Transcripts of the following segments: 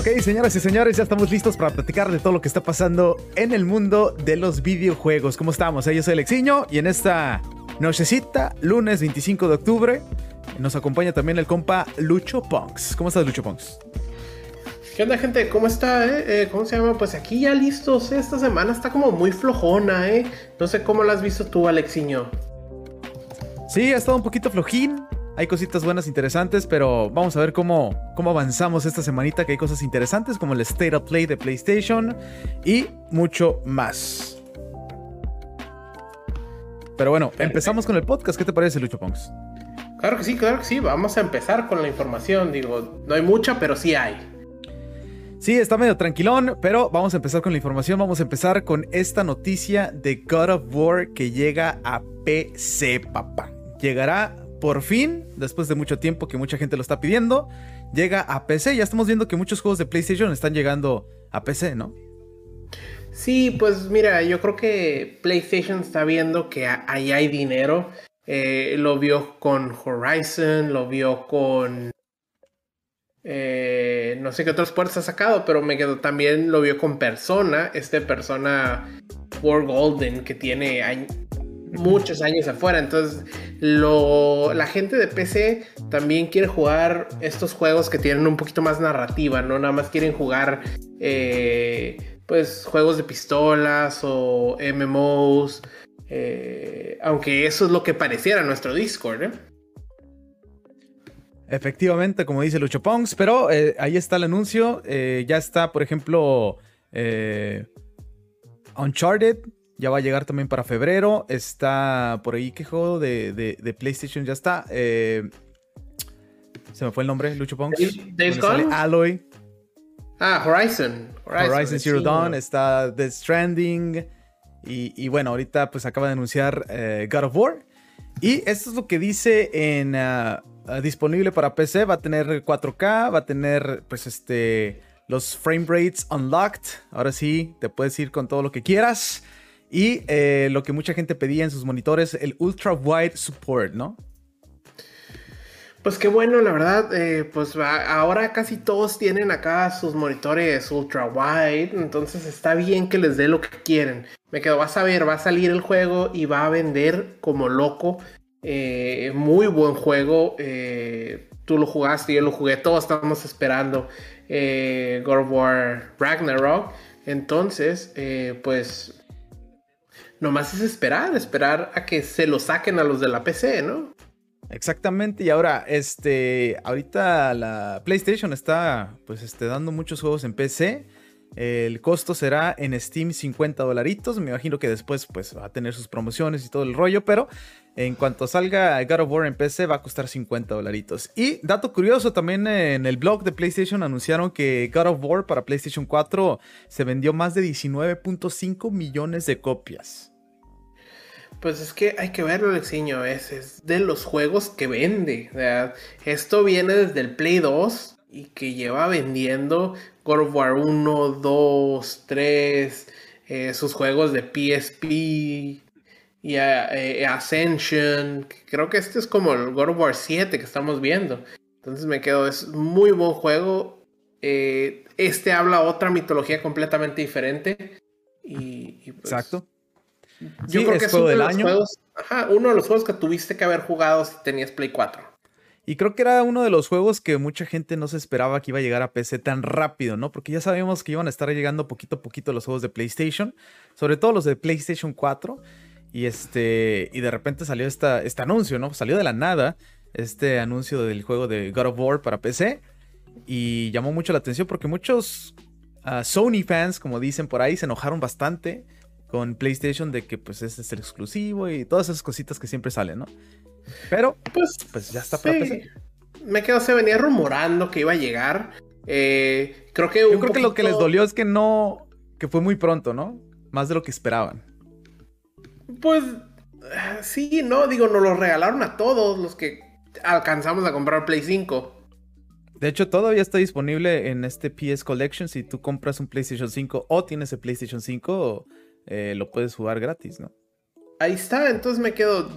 Ok, señoras y señores, ya estamos listos para platicar de todo lo que está pasando en el mundo de los videojuegos. ¿Cómo estamos? Eh, yo soy Alexiño y en esta nochecita, lunes 25 de octubre, nos acompaña también el compa Lucho Punks. ¿Cómo estás, Lucho Punks? ¿Qué onda, gente? ¿Cómo está? Eh? Eh, ¿Cómo se llama? Pues aquí ya listos. Esta semana está como muy flojona, ¿eh? No sé cómo la has visto tú, Alexiño. Sí, ha estado un poquito flojín. Hay cositas buenas, interesantes, pero vamos a ver cómo, cómo avanzamos esta semanita, que hay cosas interesantes como el State of Play de PlayStation y mucho más. Pero bueno, empezamos con el podcast. ¿Qué te parece, Lucho Ponks? Claro que sí, claro que sí. Vamos a empezar con la información. Digo, no hay mucha, pero sí hay. Sí, está medio tranquilón, pero vamos a empezar con la información. Vamos a empezar con esta noticia de God of War que llega a PC, papá. Llegará por fin, después de mucho tiempo que mucha gente lo está pidiendo, llega a PC. Ya estamos viendo que muchos juegos de PlayStation están llegando a PC, ¿no? Sí, pues mira, yo creo que PlayStation está viendo que ahí hay dinero. Eh, lo vio con Horizon, lo vio con... Eh, no sé qué otras puertas ha sacado, pero me quedo también lo vio con Persona, este Persona War Golden que tiene muchos años afuera. Entonces, lo, la gente de PC también quiere jugar estos juegos que tienen un poquito más narrativa, no nada más quieren jugar eh, pues juegos de pistolas o MMOs. Eh, aunque eso es lo que pareciera nuestro Discord, ¿eh? Efectivamente, como dice Lucho Pongs, pero ahí está el anuncio. ya está, por ejemplo, Uncharted ya va a llegar también para febrero. Está por ahí, ¿qué juego de, PlayStation ya está? Eh, se me fue el nombre, Lucho Pong. Alloy. Ah, Horizon. Horizon, Zero Dawn. Está The Stranding. Y, bueno, ahorita pues acaba de anunciar eh, God of War. Y esto es lo que dice en ah, ah, disponible para PC. Va a tener 4K, va a tener pues este los frame rates unlocked. Ahora sí, te puedes ir con todo lo que quieras. Y eh, lo que mucha gente pedía en sus monitores, el Ultra Wide Support, ¿no? Pues qué bueno, la verdad, eh, pues ahora casi todos tienen acá sus monitores ultra wide, entonces está bien que les dé lo que quieren. Me quedo, vas a ver, va a salir el juego y va a vender como loco. Eh, muy buen juego. tú lo jugaste, yo lo jugué, todos estamos esperando God of War Ragnarok. Entonces, pues nomás es esperar, esperar a que se lo saquen a los de la PC, ¿no? Exactamente, y ahora, este, ahorita la PlayStation está, pues, este, dando muchos juegos en PC. El costo será en Steam 50 dolaritos. Me imagino que después, pues, va a tener sus promociones y todo el rollo, pero en cuanto salga God of War en PC, va a costar 50 dolaritos. Y dato curioso, también en el blog de PlayStation anunciaron que God of War para PlayStation 4 se vendió más de 19.5 millones de copias. Pues es que hay que verlo, Alexiño. Es, es de los juegos que vende. esto viene desde el Play 2 y que lleva vendiendo God of War 1, 2, 3, sus juegos de PSP y eh, Ascension. Creo que este es como el God of War 7 que estamos viendo. Entonces me quedo, es muy buen juego. Eh, este habla otra mitología completamente diferente. Y, pues, Exacto. Yo creo que es uno del año. uno de los juegos que tuviste que haber jugado si tenías Play 4. Y creo que era uno de los juegos que mucha gente no se esperaba que iba a llegar a PC tan rápido, ¿no? Porque ya sabíamos que iban a estar llegando poquito a poquito los juegos de PlayStation, sobre todo los de PlayStation 4. Y este. Y de repente salió esta, este anuncio, ¿no? Salió de la nada. Este anuncio del juego de God of War para PC. Y llamó mucho la atención porque muchos ah, Sony fans, como dicen por ahí, se enojaron bastante con PlayStation de que pues ese es el exclusivo y todas esas cositas que siempre salen, ¿no? Pero pues, pues ya está para PC. Me quedo, se venía rumorando que iba a llegar. Eh, creo que Yo creo que lo que les dolió es que no, que fue muy pronto, ¿no? Más de lo que esperaban. Pues sí, no, digo, nos lo regalaron a todos los que alcanzamos a comprar Play 5. De hecho, todavía está disponible en este PS Collection. Si tú compras un PlayStation 5 o tienes el PlayStation 5, eh, lo puedes jugar gratis, ¿no? Ahí está, entonces me quedo.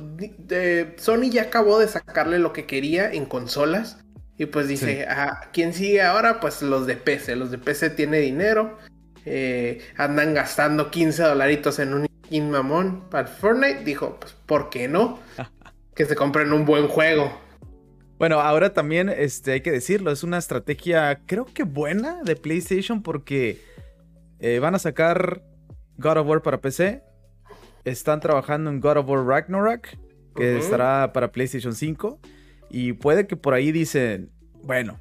Sony ya acabó de sacarle lo que quería en consolas. Y pues dice, ¿a quién sigue ahora? Pues los de PC. Los de PC tiene dinero. Eh, andan gastando 15 dolaritos en un skin mamón para Fortnite. Dijo, pues, ¿por qué no? que se compren un buen juego. Bueno, ahora también este, hay que decirlo, es una estrategia creo que buena de PlayStation porque eh, van a sacar God of War para PC. Están trabajando en God of War Ragnarok, que estará para PlayStation 5. Y puede que por ahí dicen, bueno,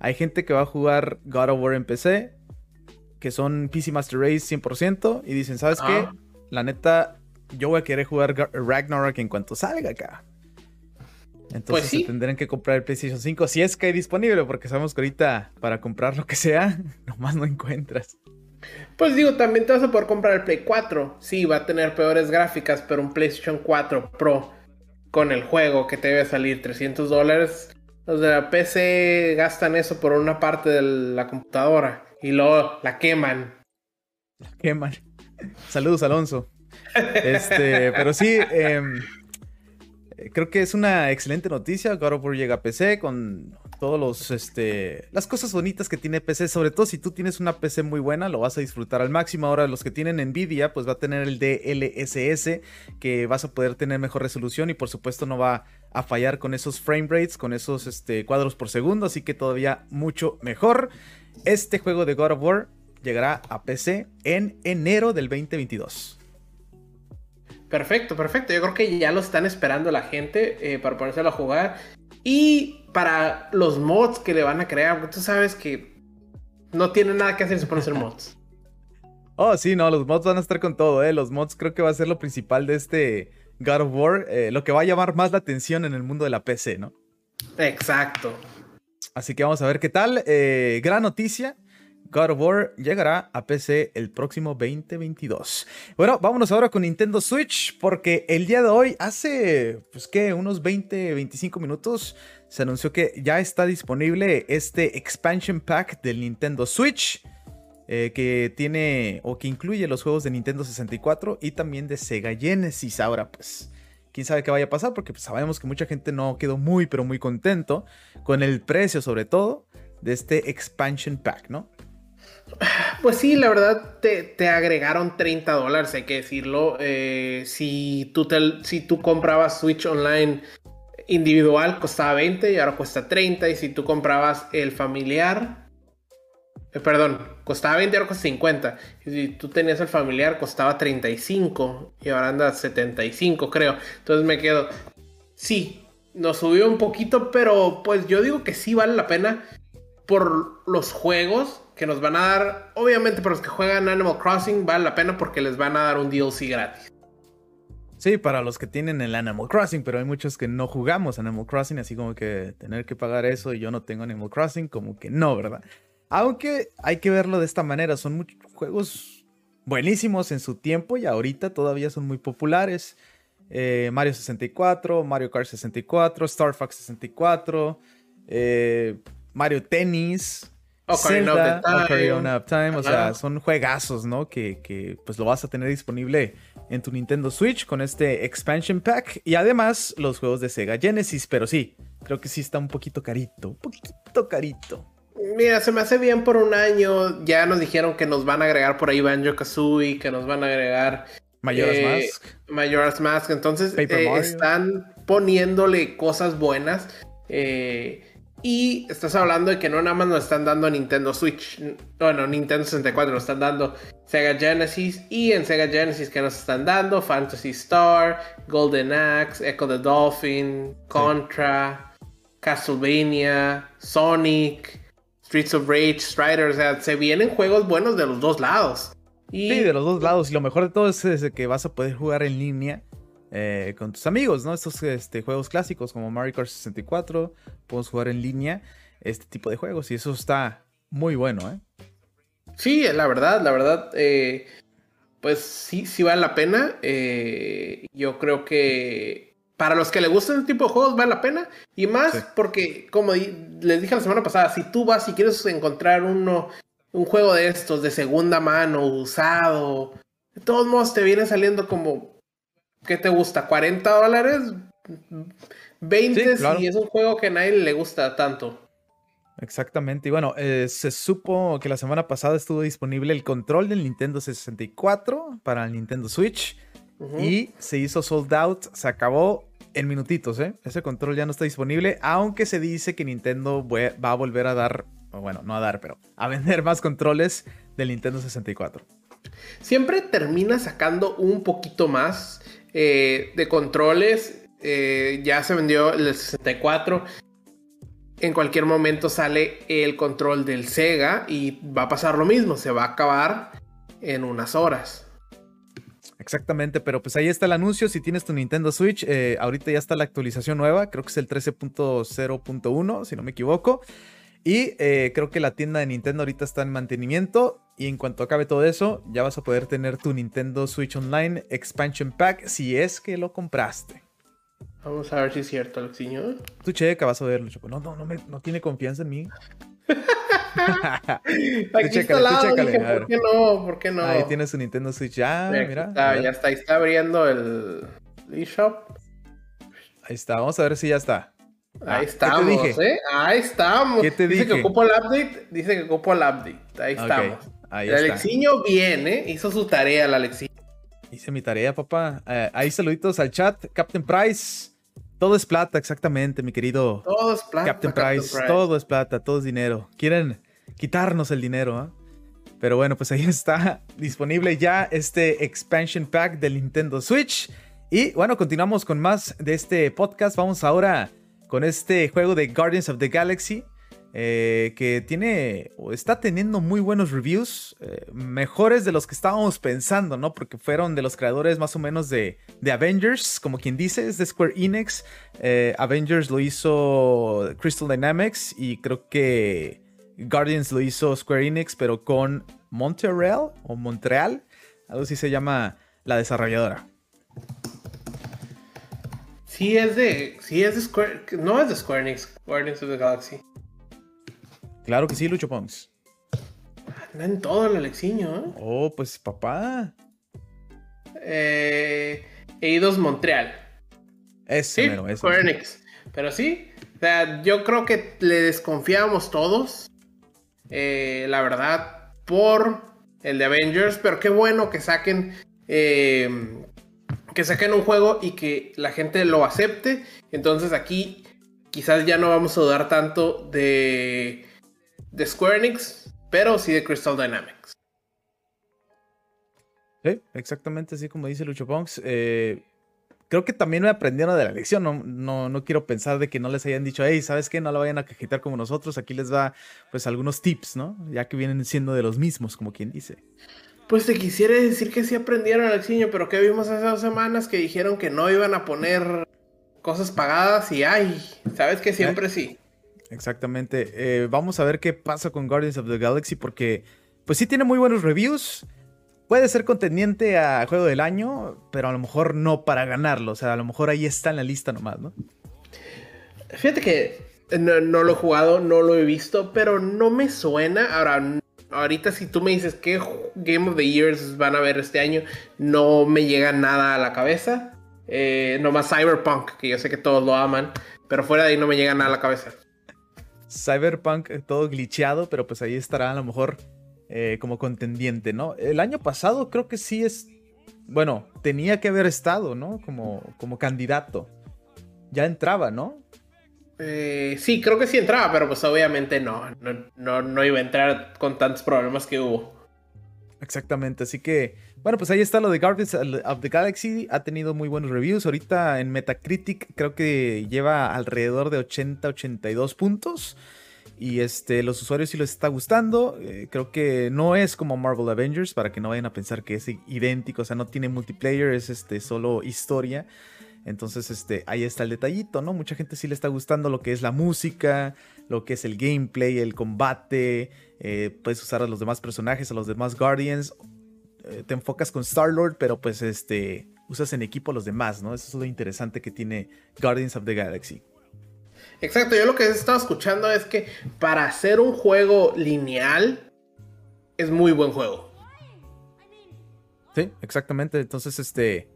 hay gente que va a jugar God of War en PC, que son PC Master Race 100%, y dicen, ¿sabes qué? Ah. La neta, yo voy a querer jugar Ragnarok en cuanto salga acá. Entonces pues tendrán que comprar el PlayStation 5 si es que hay disponible, porque sabemos que ahorita para comprar lo que sea, nomás no encuentras. Pues digo, también te vas a poder comprar el Play 4. Sí, va a tener peores gráficas, pero un PlayStation 4 Pro con el juego que te debe salir 300 dólares. Los de la PC gastan eso por una parte de la computadora y luego la queman. La queman. Saludos, Alonso. Este, pero sí, em, creo que es una excelente noticia. God of War llega a PC con todos los este las cosas bonitas que tiene PC, sobre todo si tú tienes una PC muy buena, lo vas a disfrutar al máximo. Ahora los que tienen Nvidia, pues va a tener el DLSS que vas a poder tener mejor resolución y por supuesto no va a fallar con esos frame rates, con esos este, cuadros por segundo, así que todavía mucho mejor. Este juego de God of War llegará a PC en enero del 2022. Perfecto, perfecto. Yo creo que ya lo están esperando la gente eh, para ponérselo a jugar. Y para los mods que le van a crear, porque tú sabes que no tiene nada que hacer si pones mods. Oh, sí, no, los mods van a estar con todo, ¿eh? Los mods creo que va a ser lo principal de este God of War, eh, lo que va a llamar más la atención en el mundo de la PC, ¿no? Exacto. Así que vamos a ver qué tal. Eh, gran noticia. God of War llegará a PC el próximo 2022. Bueno, vámonos ahora con Nintendo Switch, porque el día de hoy, hace, pues que, unos 20, 25 minutos, se anunció que ya está disponible este expansion pack del Nintendo Switch. Eh, que tiene o que incluye los juegos de Nintendo 64 y también de Sega Genesis. Ahora, pues, quién sabe qué vaya a pasar, porque pues, sabemos que mucha gente no quedó muy, pero muy contento con el precio, sobre todo, de este expansion pack, ¿no? Pues sí, la verdad te, agregaron 30 dólares, hay que decirlo. Eh, si, tú si tú comprabas Switch Online individual costaba 20 y ahora cuesta 30. Y si tú comprabas el familiar, eh, perdón, costaba 20 y ahora cuesta 50. Y si tú tenías el familiar costaba 35 y ahora anda 75 creo. Entonces me quedo, sí, nos subió un poquito, pero pues yo digo que sí vale la pena por los juegos que nos van a dar, obviamente para los que juegan Animal Crossing vale la pena porque les van a dar un DLC gratis. Sí, para los que tienen el Animal Crossing, pero hay muchos que no jugamos Animal Crossing, así como que tener que pagar eso y yo no tengo Animal Crossing, como que no, ¿verdad? Aunque hay que verlo de esta manera, son muchos juegos buenísimos en su tiempo y ahorita todavía son muy populares. Eh, Mario 64, Mario Kart 64, Star Fox 64, eh, Mario Tennis, Ocarina of Time. O sea, son juegazos, ¿no? Que, pues lo vas a tener disponible en tu Nintendo Switch con este expansion pack. Y además los juegos de Sega Genesis. Pero sí, creo que sí está un poquito carito. Un poquito carito. Mira, se me hace bien por un año. Ya nos dijeron que nos van a agregar por ahí Banjo Kazooie, que nos van a agregar. Majora's eh, Mask. Majora's Mask. Entonces, eh, están poniéndole cosas buenas. Eh, y estás hablando de que no nada más nos están dando Nintendo Switch, bueno, Nintendo 64, nos están dando Sega Genesis y en Sega Genesis que nos están dando Fantasy Star, Golden Axe, Echo the Dolphin, Contra, Castlevania, Sonic, Streets of Rage, Striders, o sea, se vienen juegos buenos de los dos lados. Y... Sí, de los dos lados. Y lo mejor de todo es que vas a poder jugar en línea eh, con tus amigos, ¿no? Estos este, juegos clásicos como Mario Kart 64, podemos jugar en línea este tipo de juegos y eso está muy bueno, ¿eh? Sí, la verdad, la verdad, eh, pues sí, sí vale la pena. Eh, yo creo que para los que le gustan este tipo de juegos vale la pena y más porque, como les dije la semana pasada, si tú vas y quieres encontrar uno, un juego de estos de segunda mano, usado, de todos modos te viene saliendo como ¿qué te gusta? ¿40 dólares? 20 si es un juego que a nadie le gusta tanto. Exactamente. Y bueno, eh, se supo que la semana pasada estuvo disponible el control del Nintendo 64 para el Nintendo Switch. Y se hizo sold out, se acabó en minutitos, ¿eh? Ese control ya no está disponible, aunque se dice que Nintendo va a volver a dar, bueno, no a dar, pero a vender más controles del Nintendo 64. Siempre termina sacando un poquito más eh, de controles. Eh, ya se vendió el 64 en cualquier momento sale el control del Sega y va a pasar lo mismo, se va a acabar en unas horas. Exactamente, pero pues ahí está el anuncio. Si tienes tu Nintendo Switch, eh, ahorita ya está la actualización nueva, creo que es el 13.0.1, si no me equivoco. Y creo que la tienda de Nintendo ahorita está en mantenimiento. Y en cuanto acabe todo eso, ya vas a poder tener tu Nintendo Switch Online Expansion Pack si es que lo compraste. Vamos a ver si es cierto, Alexiño. Tú checa, vas a verlo, No, no, no, me, no tiene confianza en mí. Aquí está lado, ¿Por qué no? ¿Por qué no? Ahí tienes su Nintendo Switch. Ya, mira. ya está, ahí está abriendo el eShop. Ahí está, vamos a ver si ya está. Ahí estamos, ¿eh? Ahí estamos. ¿Qué te dice que ocupo el update. Dice que ocupo el update. Ahí estamos. Ahí el Alexiño viene, hizo su tarea el Alexiño. Hice mi tarea, papá. Eh, ahí saluditos al chat. Captain Price. Todo es plata, exactamente, mi querido. Todo es plata. Captain, Price, Todo es plata, todo es dinero. Quieren quitarnos el dinero, ¿ah? Pero bueno, pues ahí está disponible ya este expansion pack del Nintendo Switch. Y bueno, continuamos con más de este podcast. Vamos ahora con este juego de Guardians of the Galaxy. Eh, que tiene o está teniendo muy buenos reviews, eh, mejores de los que estábamos pensando, ¿no? Porque fueron de los creadores más o menos de, Avengers, como quien dice, es de Square Enix. Eh, Avengers lo hizo Crystal Dynamics y creo que Guardians lo hizo Square Enix, pero con Montreal o Montreal, algo así se llama la desarrolladora. Sí es de, sí es de Square, no es de Square Enix, Guardians of the Galaxy. Claro que sí, Lucho Pons. Anda en todo el Alexiño, ¿eh? Oh, pues papá. Eh, Eidos Montreal. Ese, sí, ese. Pero sí, o sea, yo creo que le desconfiamos todos. Eh, la verdad, por el de Avengers. Pero qué bueno que saquen. Eh, que saquen un juego y que la gente lo acepte. Entonces aquí quizás ya no vamos a dudar tanto de de Square Enix, pero sí de Crystal Dynamics. Sí, exactamente así como dice Lucho Ponks. Eh, creo que también me aprendieron de la lección. No, no, quiero pensar de que no les hayan dicho, hey, ¿sabes qué? No la vayan a cajitar como nosotros. Aquí les va, pues, algunos tips, ¿no? Ya que vienen siendo de los mismos, como quien dice. Pues te quisiera decir que sí aprendieron, Alexiño, pero que vimos hace dos semanas que dijeron que no iban a poner cosas pagadas y ay, sabes que siempre ¿Eh? sí. Exactamente. Eh, vamos a ver qué pasa con Guardians of the Galaxy porque pues sí tiene muy buenos reviews. Puede ser contendiente a juego del año, pero a lo mejor no para ganarlo. O sea, a lo mejor ahí está en la lista nomás, ¿no? Fíjate que no, lo he jugado, no lo he visto, pero no me suena. Ahora, ahorita si tú me dices qué Game of the Years van a ver este año, no me llega nada a la cabeza. Eh, nomás Cyberpunk, que yo sé que todos lo aman, pero fuera de ahí no me llega nada a la cabeza. Cyberpunk eh, todo glitcheado, pero pues ahí estará a lo mejor eh, como contendiente, ¿no? El año pasado creo que sí es, bueno, tenía que haber estado, ¿no? Como, como candidato. Ya entraba, ¿no? Eh, sí, creo que sí entraba, pero pues obviamente no, no, no iba a entrar con tantos problemas que hubo. Exactamente, así que, bueno, pues ahí está lo de Guardians of the Galaxy, ha tenido muy buenos reviews, ahorita en Metacritic creo que lleva alrededor de 80-82 puntos y este, los usuarios sí les está gustando, eh, creo que no es como Marvel Avengers, para que no vayan a pensar que es idéntico, o sea, no tiene multiplayer, es este, solo historia. Entonces, este, ahí está el detallito, ¿no? Mucha gente sí le está gustando lo que es la música, lo que es el gameplay, el combate, eh, puedes usar a los demás personajes, a los demás Guardians. Eh, te enfocas con Star-Lord, pero pues este, usas en equipo a los demás, ¿no? Eso es lo interesante que tiene Guardians of the Galaxy. Exacto, yo lo que he estado escuchando es que para hacer un juego lineal es muy buen juego. Sí, exactamente. Entonces, este.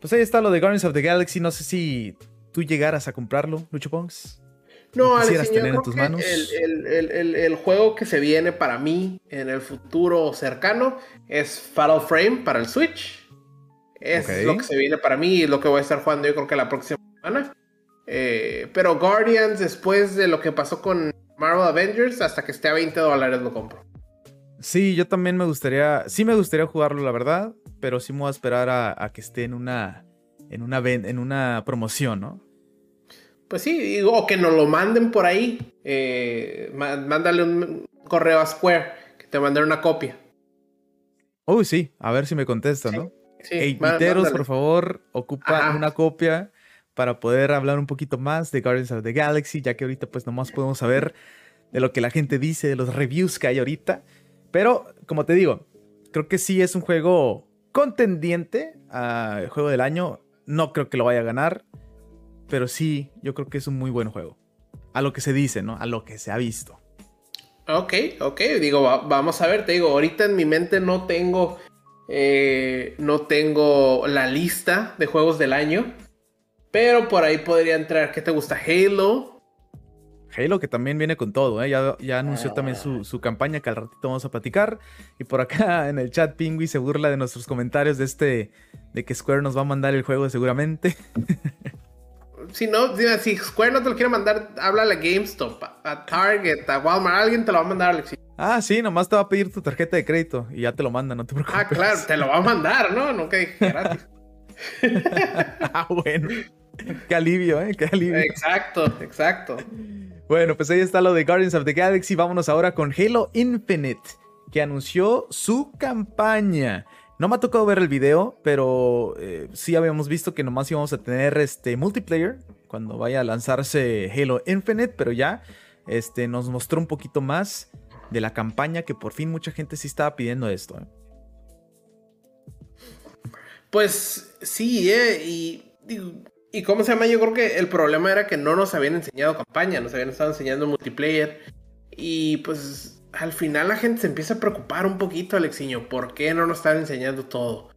Pues ahí está lo de Guardians of the Galaxy. No sé si tú llegaras a comprarlo, Lucho Pongs. No, quisieras tener en tus manos? El, juego que se viene para mí en el futuro cercano es Fatal Frame para el Switch. Es lo que se viene para mí y lo que voy a estar jugando yo creo que la próxima semana. Eh, pero Guardians, después de lo que pasó con Marvel Avengers, hasta que esté a 20 dólares lo compro. Sí, yo también me gustaría, sí me gustaría jugarlo, la verdad, pero sí me voy a esperar a, que esté en una, en una, en una promoción, ¿no? Pues sí, o que nos lo manden por ahí. Eh, mándale un correo a Square, que te manden una copia. Uy, sí, a ver si me contesta, ¿no? Sí, por favor, ocupa una copia para poder hablar un poquito más de Guardians of the Galaxy, ya que ahorita pues nomás podemos saber de lo que la gente dice, de los reviews que hay ahorita. Pero, como te digo, creo que sí es un juego contendiente al juego del año. No creo que lo vaya a ganar, pero sí, yo creo que es un muy buen juego. A lo que se dice, ¿no? A lo que se ha visto. Ok, ok, digo, vamos a ver, te digo, ahorita en mi mente no tengo, eh, no tengo la lista de juegos del año. Pero por ahí podría entrar, ¿qué te gusta? Halo. Halo que también viene con todo, ¿eh? ya, anunció también su, su, campaña que al ratito vamos a platicar. Y por acá en el chat Pingui se burla de nuestros comentarios de este, de que Square nos va a mandar el juego seguramente. si no, si Square no te lo quiere mandar, háblale a GameStop, a Target, a Walmart, alguien te lo va a mandar, Alex. Ah, sí, nomás te va a pedir tu tarjeta de crédito y ya te lo manda, no te preocupes. Ah, claro, te lo va a mandar, ¿no? No que gratis. ah, bueno. Qué alivio, ¿eh? Qué alivio. Exacto, exacto. Bueno, pues ahí está lo de Guardians of the Galaxy. Vámonos ahora con Halo Infinite, que anunció su campaña. No me ha tocado ver el video, pero eh, sí habíamos visto que nomás íbamos a tener este multiplayer cuando vaya a lanzarse Halo Infinite, pero ya este, nos mostró un poquito más de la campaña que por fin mucha gente sí estaba pidiendo esto. ¿eh? Pues sí, eh, y ¿Y cómo se llama? Yo creo que el problema era que no nos habían enseñado campaña, nos habían estado enseñando multiplayer. Y pues al final la gente se empieza a preocupar un poquito, Alexiño. ¿Por qué no nos están enseñando todo?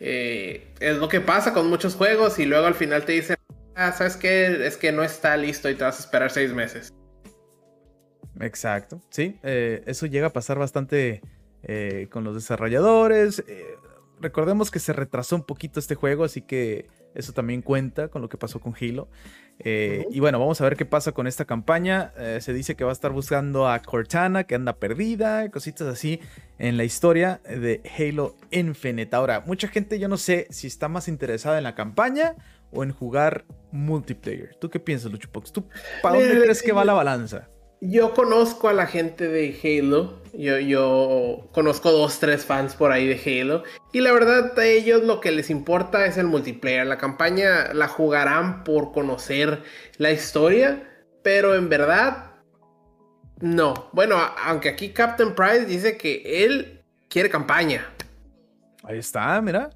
Eh, es lo que pasa con muchos juegos y luego al final te dicen, ah, ¿sabes qué? Es que no está listo y te vas a esperar seis meses. Exacto, sí, eh, eso llega a pasar bastante eh, con los desarrolladores. recordemos que se retrasó un poquito este juego, así que eso también cuenta con lo que pasó con Halo. Eh, y bueno, vamos a ver qué pasa con esta campaña. Eh, se dice que va a estar buscando a Cortana, que anda perdida, cositas así en la historia de Halo Infinite. Ahora, mucha gente yo no sé si está más interesada en la campaña o en jugar multiplayer. ¿Tú qué piensas, Luchopox? ¿Tú para dónde crees que va la balanza? Yo conozco a la gente de Halo. Yo, yo conozco dos, tres fans por ahí de Halo. Y la verdad, a ellos lo que les importa es el multiplayer. La campaña la jugarán por conocer la historia. Pero en verdad, no. Bueno, aunque aquí Captain Price dice que él quiere campaña. Ahí está, mira.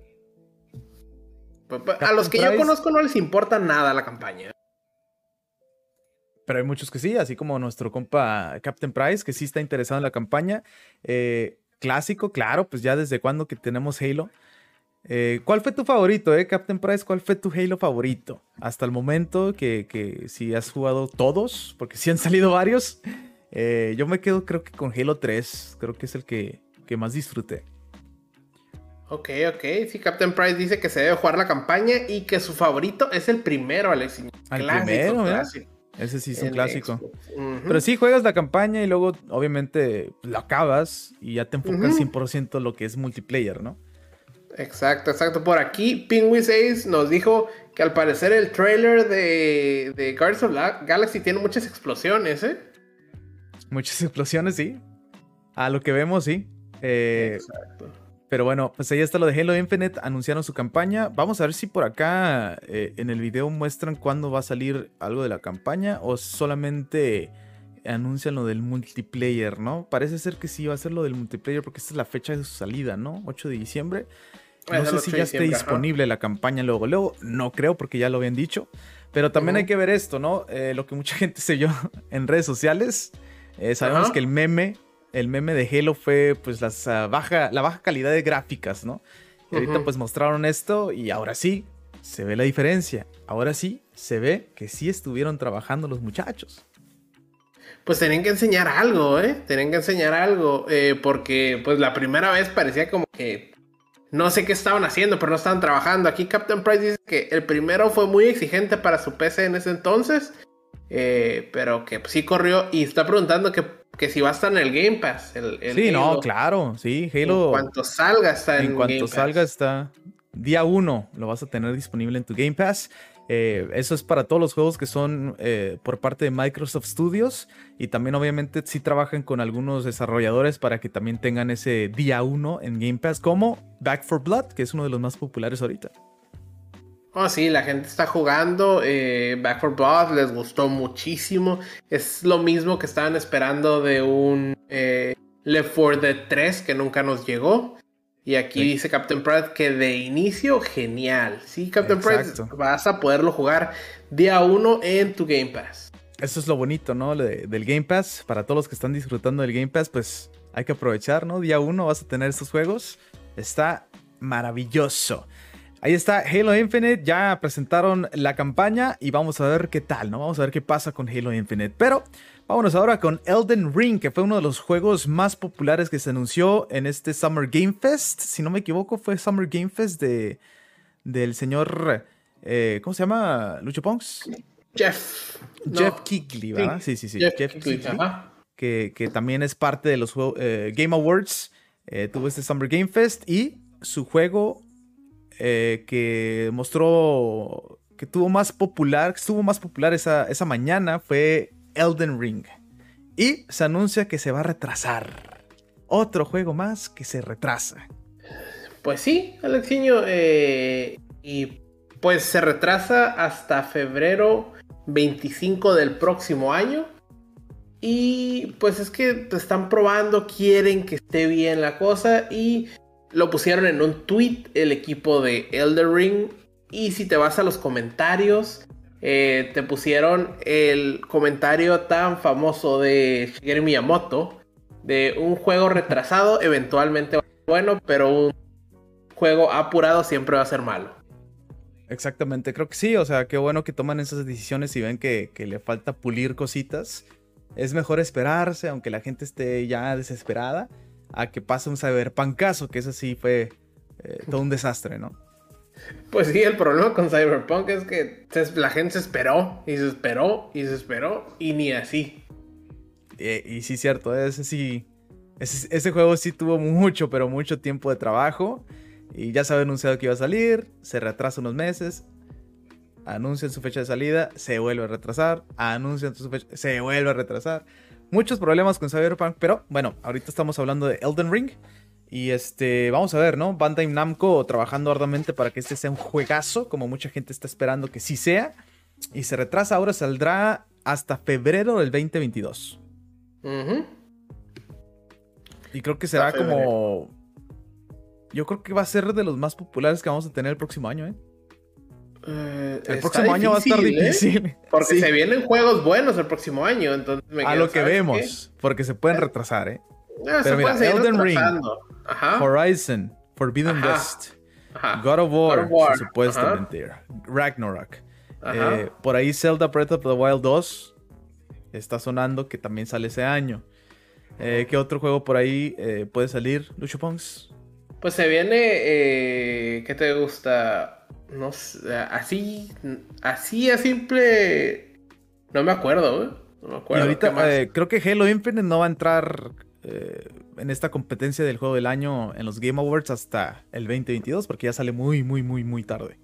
A los que yo conozco no les importa nada la campaña. Pero hay muchos que sí, así como nuestro compa Captain Price, que sí está interesado en la campaña. Eh, clásico, claro, pues ya desde cuando que tenemos Halo. Eh, ¿Cuál fue tu favorito, eh, Captain Price? ¿Cuál fue tu Halo favorito? Hasta el momento, que, que si has jugado todos, porque sí han salido varios. Eh, yo me quedo creo que con Halo 3, creo que es el que, que más disfruté. Ok, ok. Sí, Captain Price dice que se debe jugar la campaña y que su favorito es el primero, Alex. Primero, clásico. Ese sí es un clásico. Pero sí, juegas la campaña y luego, obviamente, lo acabas y ya te enfocas 100% en lo que es multiplayer, ¿no? Exacto, exacto. Por aquí, Penguin 6 nos dijo que al parecer el trailer de, de Guardians of Galaxy tiene muchas explosiones, ¿eh? Muchas explosiones, sí. A lo que vemos, sí. Eh, exacto. Pero bueno, pues ahí está lo de Halo Infinite. Anunciaron su campaña. Vamos a ver si por acá eh, en el video muestran cuándo va a salir algo de la campaña o solamente anuncian lo del multiplayer, ¿no? Parece ser que sí va a ser lo del multiplayer porque esta es la fecha de su salida, ¿no? 8 de diciembre. No sé si ya esté disponible la campaña luego, luego. No creo porque ya lo habían dicho. Pero también hay que ver esto, ¿no? Eh, lo que mucha gente se yo en redes sociales. Eh, sabemos que el meme el meme de Halo fue pues las, ah, baja, la baja calidad de gráficas, ¿no? Y ahorita pues mostraron esto y ahora sí se ve la diferencia. Ahora sí se ve que sí estuvieron trabajando los muchachos. pues tienen que enseñar algo, ¿eh? Tienen que enseñar algo, eh, porque pues la primera vez parecía como que no sé qué estaban haciendo, pero no estaban trabajando. Aquí Captain Price dice que el primero fue muy exigente para su PC en ese entonces, eh, pero que sí corrió y está preguntando que, que, si va a estar en el Game Pass. El, sí, no, claro, sí, Halo. En cuanto salga está en, en cuanto salga está. Día 1 lo vas a tener disponible en tu Game Pass. Eh, eso es para todos los juegos que son eh, por parte de Microsoft Studios y también obviamente sí trabajan con algunos desarrolladores para que también tengan ese día 1 en Game Pass como Back for Blood, que es uno de los más populares ahorita. Oh, sí, la gente está jugando eh, Back for Blood, les gustó muchísimo. Es lo mismo que estaban esperando de un Left 4 Dead 3 que nunca nos llegó. Y aquí dice Captain Pratt que de inicio, genial. Sí, Captain Pratt, vas a poderlo jugar día uno en tu Game Pass. Eso es lo bonito, ¿no? del Game Pass. Para todos los que están disfrutando del Game Pass, pues hay que aprovechar, ¿no? Día uno vas a tener estos juegos. Está maravilloso. Ahí está Halo Infinite, ya presentaron la campaña y vamos a ver qué tal, ¿no? Vamos a ver qué pasa con Halo Infinite. Pero vámonos ahora con Elden Ring, que fue uno de los juegos más populares que se anunció en este Summer Game Fest. Si no me equivoco, fue Summer Game Fest de, del señor, eh, ¿cómo se llama? Lucho Ponks. Jeff. Jeff Kigley, ¿verdad? Sí, sí, sí. Jeff, Kigley, que, que, también es parte de los eh, Game Awards. Eh, tuvo este Summer Game Fest y su juego eh, que mostró que tuvo más popular, que estuvo más popular esa, esa mañana fue Elden Ring. Y se anuncia que se va a retrasar. Otro juego más que se retrasa. Pues sí, Alexiño. Eh, y pues se retrasa hasta febrero 25 del próximo año. Y pues es que están probando, quieren que esté bien la cosa. Y lo pusieron en un tweet el equipo de Elder Ring. Y si te vas a los comentarios, eh, te pusieron el comentario tan famoso de Shigeru Miyamoto. De un juego retrasado, eventualmente va a ser bueno, pero un juego apurado siempre va a ser malo. Exactamente, creo que sí, o sea, qué bueno que toman esas decisiones y ven que, que le falta pulir cositas. Es mejor esperarse, aunque la gente esté ya desesperada a que pase un cyberpunkazo, que eso sí fue eh, todo un desastre, ¿no? Pues sí, el problema con Cyberpunk es que la gente se esperó y se esperó y se esperó y ni así. Y, sí, cierto, ese sí. Ese, juego sí tuvo mucho, pero mucho tiempo de trabajo. Y ya se había anunciado que iba a salir. Se retrasa unos meses. Anuncian su fecha de salida. Se vuelve a retrasar. Anuncian su fecha. Se vuelve a retrasar muchos problemas con Cyberpunk, pero bueno, ahorita estamos hablando de Elden Ring. Y este, vamos a ver, ¿no? Bandai Namco trabajando arduamente para que este sea un juegazo, como mucha gente está esperando que sí sea. Y se retrasa, ahora saldrá hasta febrero del 2022. Y creo que será como... Yo creo que va a ser de los más populares que vamos a tener el próximo año, ¿eh? Eh, el próximo año va a estar ¿eh? difícil. Porque se vienen juegos buenos el próximo año. Entonces a lo que vemos, porque se pueden retrasar, ¿eh? Pero mira, Elden Ring, Horizon, Forbidden West, God of War, supuestamente, Ragnarok. Eh, por ahí Zelda Breath of the Wild 2 está sonando que también sale ese año. ¿Qué otro juego por ahí puede salir, Lucho Pongs? Pues se viene, ¿qué te gusta? No sé, así, así a simple. No me acuerdo, ¿eh? No me acuerdo. Y ahorita eh, creo que Halo Infinite no va a entrar eh, en esta competencia del juego del año en los Game Awards hasta el 2022, porque ya sale muy, muy, muy, muy tarde.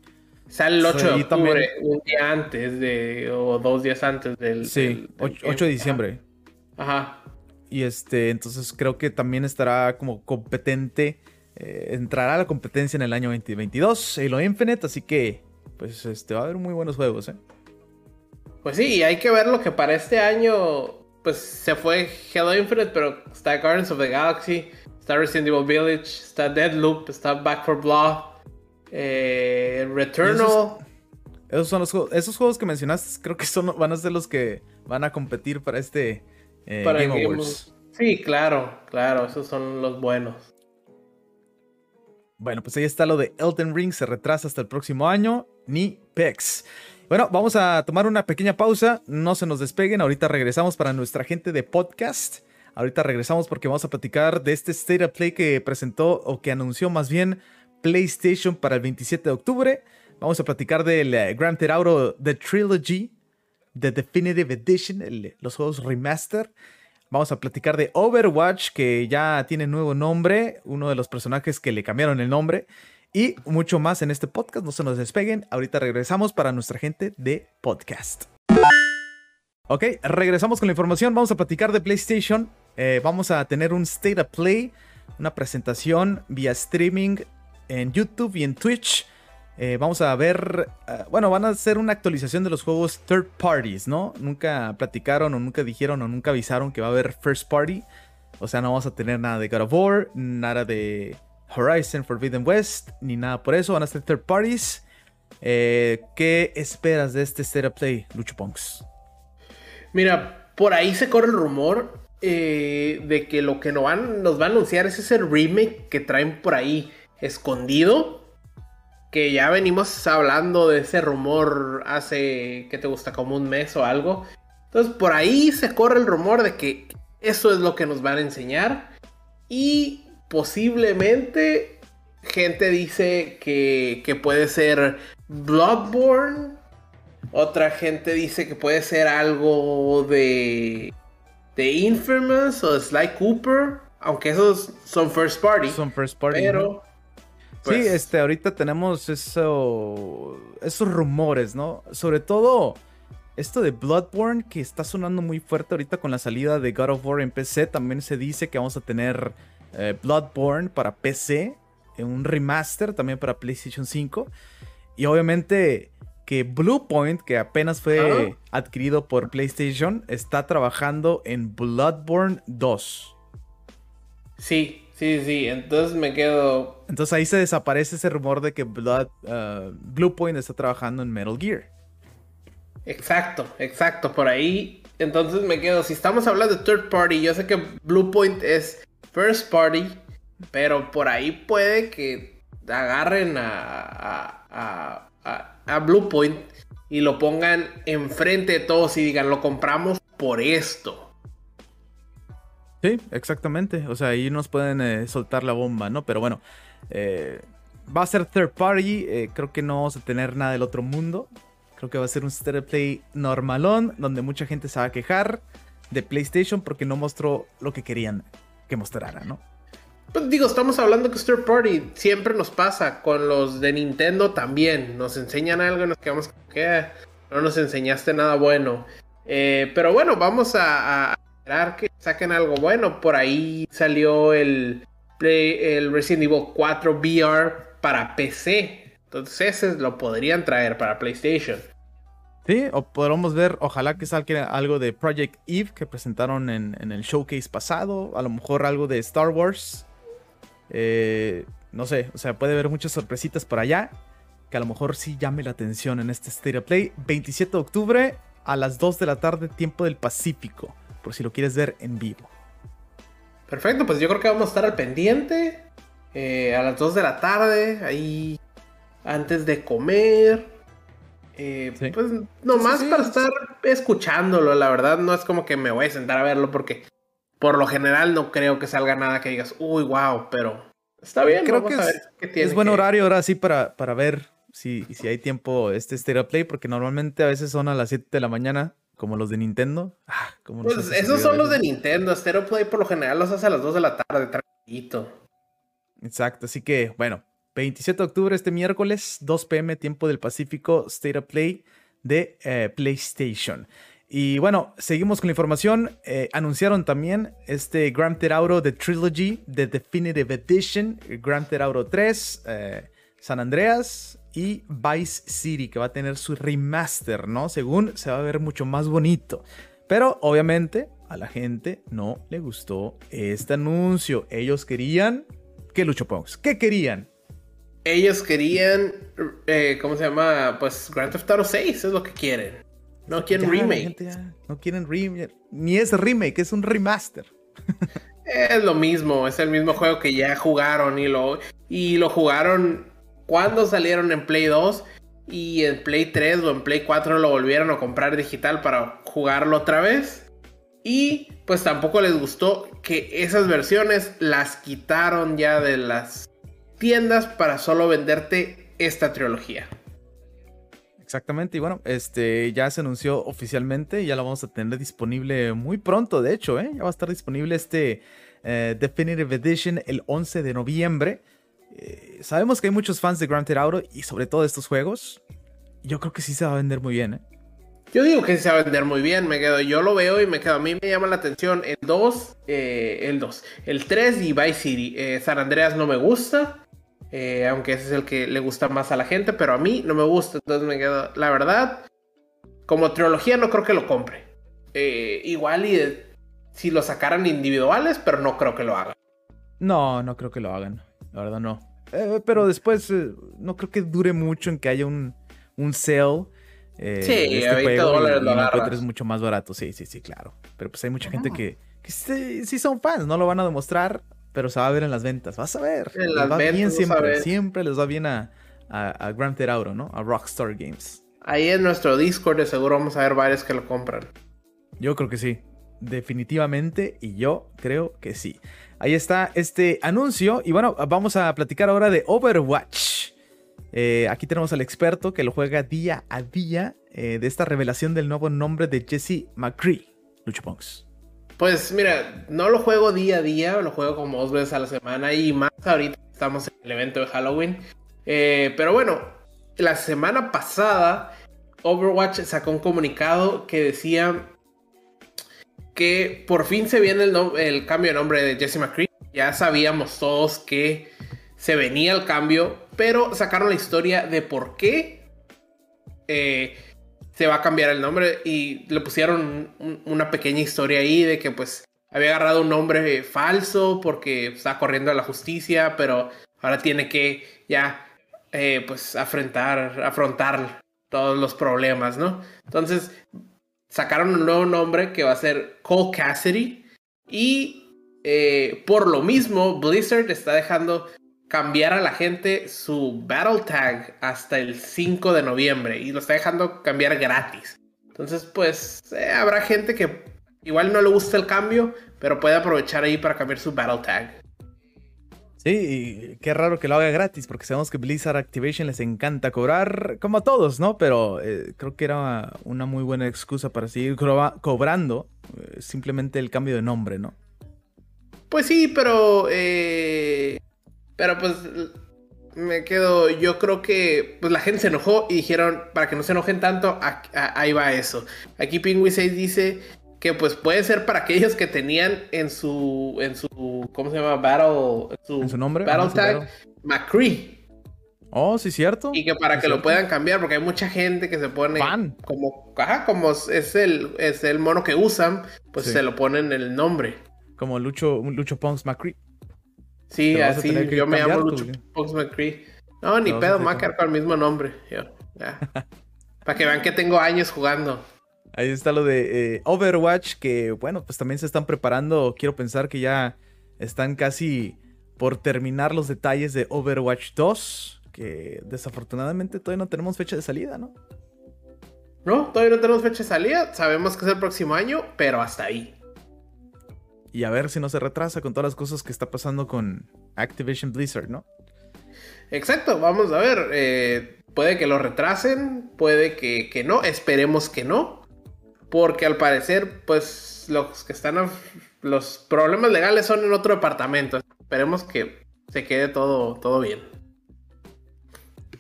Sale el 8 de octubre, un día antes de, o dos días antes del. Sí, 8, de diciembre. Ajá. Y este, entonces creo que también estará como competente eh, entrará a la competencia en el año 2022, Halo Infinite, así que pues este, va a haber muy buenos juegos, ¿eh? Pues sí, y hay que ver lo que para este año, pues se fue Halo Infinite, pero está Guardians of the Galaxy, está Resident Evil Village, está Deadloop, está Back for Blood, eh, Returnal. Esos, son los juegos, esos juegos que mencionaste, creo que son, van a ser los que van a competir para este eh, Game Awards. Sí, claro, claro, esos son los buenos. Bueno, pues ahí está lo de Elden Ring, se retrasa hasta el próximo año, ni PEX. Bueno, vamos a tomar una pequeña pausa. No se nos despeguen. Ahorita regresamos para nuestra gente de podcast. Ahorita regresamos porque vamos a platicar de este State of Play que presentó o que anunció más bien PlayStation para el 27 de octubre. Vamos a platicar del eh, Grand Theft Auto The Trilogy, The Definitive Edition, los juegos remaster. Vamos a platicar de Overwatch, que ya tiene nuevo nombre, uno de los personajes que le cambiaron el nombre, y mucho más en este podcast. No se nos despeguen. Ahorita regresamos para nuestra gente de podcast. Ok, regresamos con la información. Vamos a platicar de PlayStation. Eh, vamos a tener un State of Play, una presentación vía streaming en YouTube y en Twitch eh, vamos a ver, eh, bueno, van a hacer una actualización de los juegos third parties, ¿no? Nunca platicaron o nunca dijeron o nunca avisaron que va a haber first party. O sea, no vamos a tener nada de God of War, nada de Horizon Forbidden West, ni nada por eso. Van a ser third parties. Eh, ¿Qué esperas de este State of Play, Lucho Punks? Mira, por ahí se corre el rumor de que lo que nos, van, nos va a anunciar es ese remake que traen por ahí escondido que ya venimos hablando de ese rumor hace, ¿qué te gusta? Como un mes o algo. Entonces por ahí se corre el rumor de que eso es lo que nos van a enseñar. Y posiblemente gente dice que, que puede ser Bloodborne. Otra gente dice que puede ser algo de, de Infamous o Sly Cooper. Aunque esos son first party. Son first party. Pero pues este, ahorita tenemos eso, esos rumores, ¿no? Sobre todo esto de Bloodborne que está sonando muy fuerte ahorita con la salida de God of War en PC. También se dice que vamos a tener eh, Bloodborne para PC, en un remaster también para PlayStation 5. Y obviamente que Bluepoint, que apenas fue ah. adquirido por PlayStation, está trabajando en Bloodborne 2. Sí, Sí, sí, entonces me quedo. Entonces ahí se desaparece ese rumor de que Blood, uh, Bluepoint está trabajando en Metal Gear. Exacto, exacto, por ahí. Entonces me quedo. Si estamos hablando de third party, yo sé que Bluepoint es first party, pero por ahí puede que agarren a, a, a, a Bluepoint y lo pongan enfrente de todos y digan, lo compramos por esto. Sí, exactamente. O sea, ahí nos pueden eh, soltar la bomba, ¿no? Pero bueno, eh, va a ser third party. Eh, creo que no vamos a tener nada del otro mundo. Creo que va a ser un stereo play normalón, donde mucha gente se va a quejar de PlayStation porque no mostró lo que querían que mostrara, ¿no? Pues digo, estamos hablando que third party siempre nos pasa. Con los de Nintendo también. Nos enseñan algo y nos quedamos que ah, no nos enseñaste nada bueno. pero bueno, vamos a esperar que saquen algo bueno. Por ahí salió el, el Resident Evil 4 VR para PC. Entonces ese lo podrían traer para PlayStation. Sí, o podremos ver, ojalá que salga algo de Project Eve que presentaron en, el showcase pasado. A lo mejor algo de Star Wars. Eh, no sé, o sea, puede haber muchas sorpresitas por allá. Que a lo mejor sí llame la atención en este State of Play. 27 de octubre a las 2 de la tarde, tiempo del Pacífico por si lo quieres ver en vivo. Perfecto, pues yo creo que vamos a estar al pendiente eh, a las 2 de la tarde, ahí antes de comer. Eh, pues nomás para estar escuchándolo, la verdad no es como que me voy a sentar a verlo porque por lo general no creo que salga nada que digas, uy, wow, pero está bien. Creo que es, buen horario ahora sí para, para ver si, si hay tiempo este Stereo Play, porque normalmente a veces son a las 7 de la mañana como los de Nintendo. Ah, pues esos son los de Nintendo. Stereo Play por lo general los hace a las 2 de la tarde, tranquilito. Exacto, así que bueno, 27 de octubre, este miércoles, 2 pm, tiempo del Pacífico, State of Play de eh, PlayStation. Y bueno, seguimos con la información. Eh, anunciaron también este Grand Theft Auto The Trilogy, The Definitive Edition, Grand Theft Auto 3, eh, San Andreas, y Vice City, que va a tener su remaster, ¿no? Según se va a ver mucho más bonito. Pero obviamente a la gente no le gustó este anuncio. Ellos querían... ¿Qué Lucho Pongs? ¿Qué querían? Ellos querían, eh, ¿cómo se llama? Pues Grand Theft Auto 6 es lo que quieren. No quieren remake. no quieren remake. Ni es remake, es un remaster. es lo mismo, es el mismo juego que ya jugaron y lo, y lo jugaron cuando salieron en Play 2 y en Play 3 o en Play 4 lo volvieron a comprar digital para jugarlo otra vez. Y pues tampoco les gustó que esas versiones las quitaron ya de las tiendas para solo venderte esta trilogía. Exactamente, y bueno, este ya se anunció oficialmente, ya la vamos a tener disponible muy pronto, de hecho, ¿eh? ya va a estar disponible este eh, Definitive Edition el 11 de noviembre. Eh, sabemos que hay muchos fans de Grand Theft Auto y sobre todo de estos juegos. Yo creo que sí se va a vender muy bien, ¿eh? Yo digo que se va a vender muy bien, me quedo, yo lo veo y me quedo, a mí me llama la atención el 2, eh, el 2, el 3 y Vice City. Eh, San Andreas no me gusta, eh, aunque ese es el que le gusta más a la gente, pero a mí no me gusta, entonces me quedo, la verdad, como trilogía no creo que lo compre. igual y si lo sacaran individuales, pero no creo que lo hagan. No, no creo que lo hagan, la verdad no. pero después no creo que dure mucho en que haya un, un sale eh, sí, este a 20 dólares lo Es mucho más barato, sí, sí, sí, claro. Pero pues hay mucha gente que, sí, son fans, no lo van a demostrar, pero se va a ver en las ventas. Vas a ver. En les va bien siempre, siempre les va bien a, a, Grand Theft Auto, ¿no? A Rockstar Games. Ahí en nuestro Discord de seguro vamos a ver varios que lo compran. Yo creo que sí. Definitivamente, y yo creo que sí. Ahí está este anuncio. Y bueno, vamos a platicar ahora de Overwatch. Eh, aquí tenemos al experto que lo juega día a día eh, de esta revelación del nuevo nombre de Jesse McCree. Lucho Ponks. Pues mira, no lo juego día a día, lo juego como dos veces a la semana y más ahorita estamos en el evento de Halloween. Eh, pero bueno, la semana pasada Overwatch sacó un comunicado que decía que por fin se viene el, cambio de nombre de Jesse McCree. Ya sabíamos todos que se venía el cambio, pero sacaron la historia de por qué eh, se va a cambiar el nombre y le pusieron una pequeña historia ahí de que pues había agarrado un nombre falso porque está corriendo a la justicia, pero ahora tiene que ya eh, pues afrontar, afrontar todos los problemas, ¿no? Entonces sacaron un nuevo nombre que va a ser Cole Cassidy y eh, por lo mismo Blizzard está dejando cambiar a la gente su Battle Tag hasta el 5 de noviembre y lo está dejando cambiar gratis. Entonces, pues eh, habrá gente que igual no le gusta el cambio, pero puede aprovechar ahí para cambiar su Battle Tag. Sí, y qué raro que lo haga gratis, porque sabemos que Blizzard Activation les encanta cobrar, como a todos, ¿no? Pero eh, creo que era una muy buena excusa para seguir cobrando eh, simplemente el cambio de nombre, ¿no? Pues sí, pero pero pues me quedo, yo creo que pues la gente se enojó y dijeron, para que no se enojen tanto, ahí va eso. Aquí Pingui 6 dice que pues puede ser para aquellos que tenían en su, en su, ¿cómo se llama? Battle, en su, nombre. Battle Tag, McCree. Oh, sí, cierto. Y que para que lo puedan cambiar, porque hay mucha gente que se pone como, ajá, como es el, es el mono que usan, pues se lo ponen en el nombre. Como Lucho, Lucho Punks McCree. Sí, así yo me llamo Lucho Fox McCree. No, ni pedo, me con el mismo nombre. Para que vean que tengo años jugando. Ahí está lo de eh, Overwatch, que bueno, pues también se están preparando. Quiero pensar que ya están casi por terminar los detalles de Overwatch 2, que desafortunadamente todavía no tenemos fecha de salida, ¿no? No, todavía no tenemos fecha de salida. Sabemos que es el próximo año, pero hasta ahí y a ver si no se retrasa con todas las cosas que está pasando con Activision Blizzard, ¿no? Exacto, vamos a ver. Eh, puede que lo retrasen, puede que, no, esperemos que no. Porque al parecer, pues los que están, los problemas legales son en otro departamento. Esperemos que se quede todo, todo bien.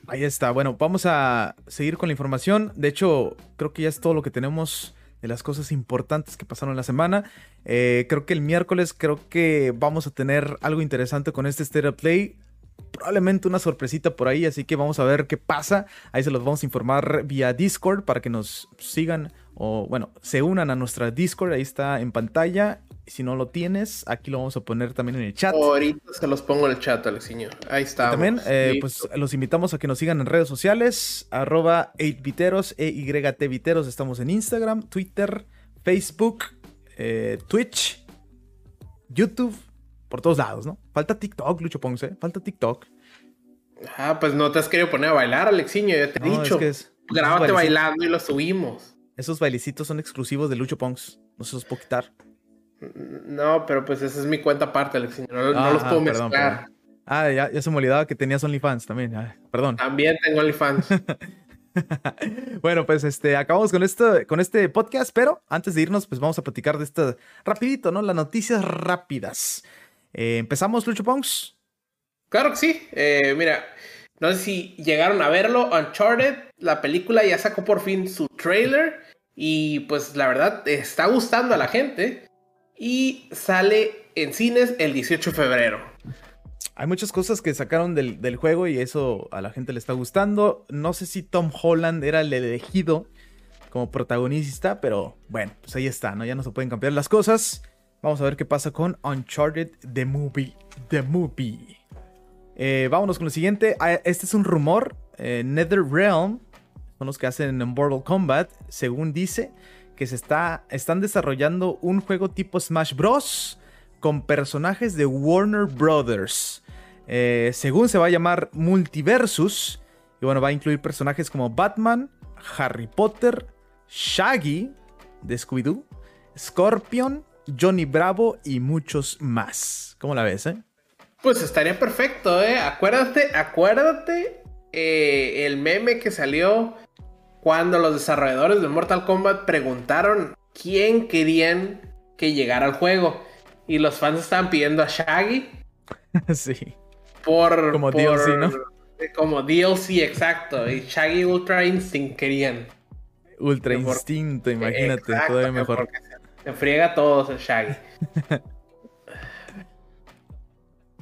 Ahí está. Bueno, vamos a seguir con la información. De hecho, creo que ya es todo lo que tenemos de las cosas importantes que pasaron la semana. Eh, creo que el miércoles creo que vamos a tener algo interesante con este Stereo Play. Probablemente una sorpresita por ahí, así que vamos a ver qué pasa. Ahí se los vamos a informar vía Discord para que nos sigan o, bueno, se unan a nuestra Discord. Ahí está en pantalla. Si no lo tienes, aquí lo vamos a poner también en el chat. Ahorita se los pongo en el chat, Alexiño. Ahí está. También, eh, pues los invitamos a que nos sigan en redes sociales. Arroba 8viteros, EYT Viteros. Estamos en Instagram, Twitter, Facebook, eh, Twitch, YouTube, por todos lados, ¿no? Falta TikTok, Lucho Ponce. Falta TikTok. Ah, pues no te has querido poner a bailar, Alexiño, ya te he dicho. Grábate bailando y lo subimos. Esos bailecitos son exclusivos de Lucho Ponks. No se los puedo quitar. No, pero pues esa es mi cuenta aparte, Alexiño. No, los puedo mezclar. Ah, ya, ya, se me olvidaba que tenías OnlyFans también. perdón. También tengo OnlyFans. bueno, pues este, acabamos con esto, con este podcast, pero antes de irnos, pues vamos a platicar de esto rapidito, ¿no? Las noticias rápidas. Eh, ¿Empezamos, Lucho Ponks? Claro que sí. Eh, mira, no sé si llegaron a verlo. Uncharted, la película ya sacó por fin su trailer. Y pues la verdad está gustando a la gente. Y sale en cines el 18 de febrero. Hay muchas cosas que sacaron del, juego y eso a la gente le está gustando. No sé si Tom Holland era el elegido como protagonista, pero bueno, pues ahí está, ¿no? Ya no se pueden cambiar las cosas. Vamos a ver qué pasa con Uncharted The Movie. The Movie. Eh, vámonos con lo siguiente. Ah, este es un rumor. Eh, NetherRealm son los que hacen Mortal Kombat. Según dice que se está, están desarrollando un juego tipo Smash Bros. con personajes de Warner Brothers. Eh, según se va a llamar Multiversus. Y bueno, va a incluir personajes como Batman, Harry Potter, Shaggy de Scooby-Doo, Scorpion, Johnny Bravo y muchos más. ¿Cómo la ves, eh? Pues estaría perfecto, ¿eh? Acuérdate, acuérdate eh, el meme que salió cuando los desarrolladores de Mortal Kombat preguntaron quién querían que llegara al juego. Y los fans estaban pidiendo a Shaggy. sí. Por, como DLC, ¿no? Como DLC, exacto. Y Shaggy Ultra Instinct querían. Ultra Instinto, imagínate, todavía mejor. Se friega todos el Shaggy.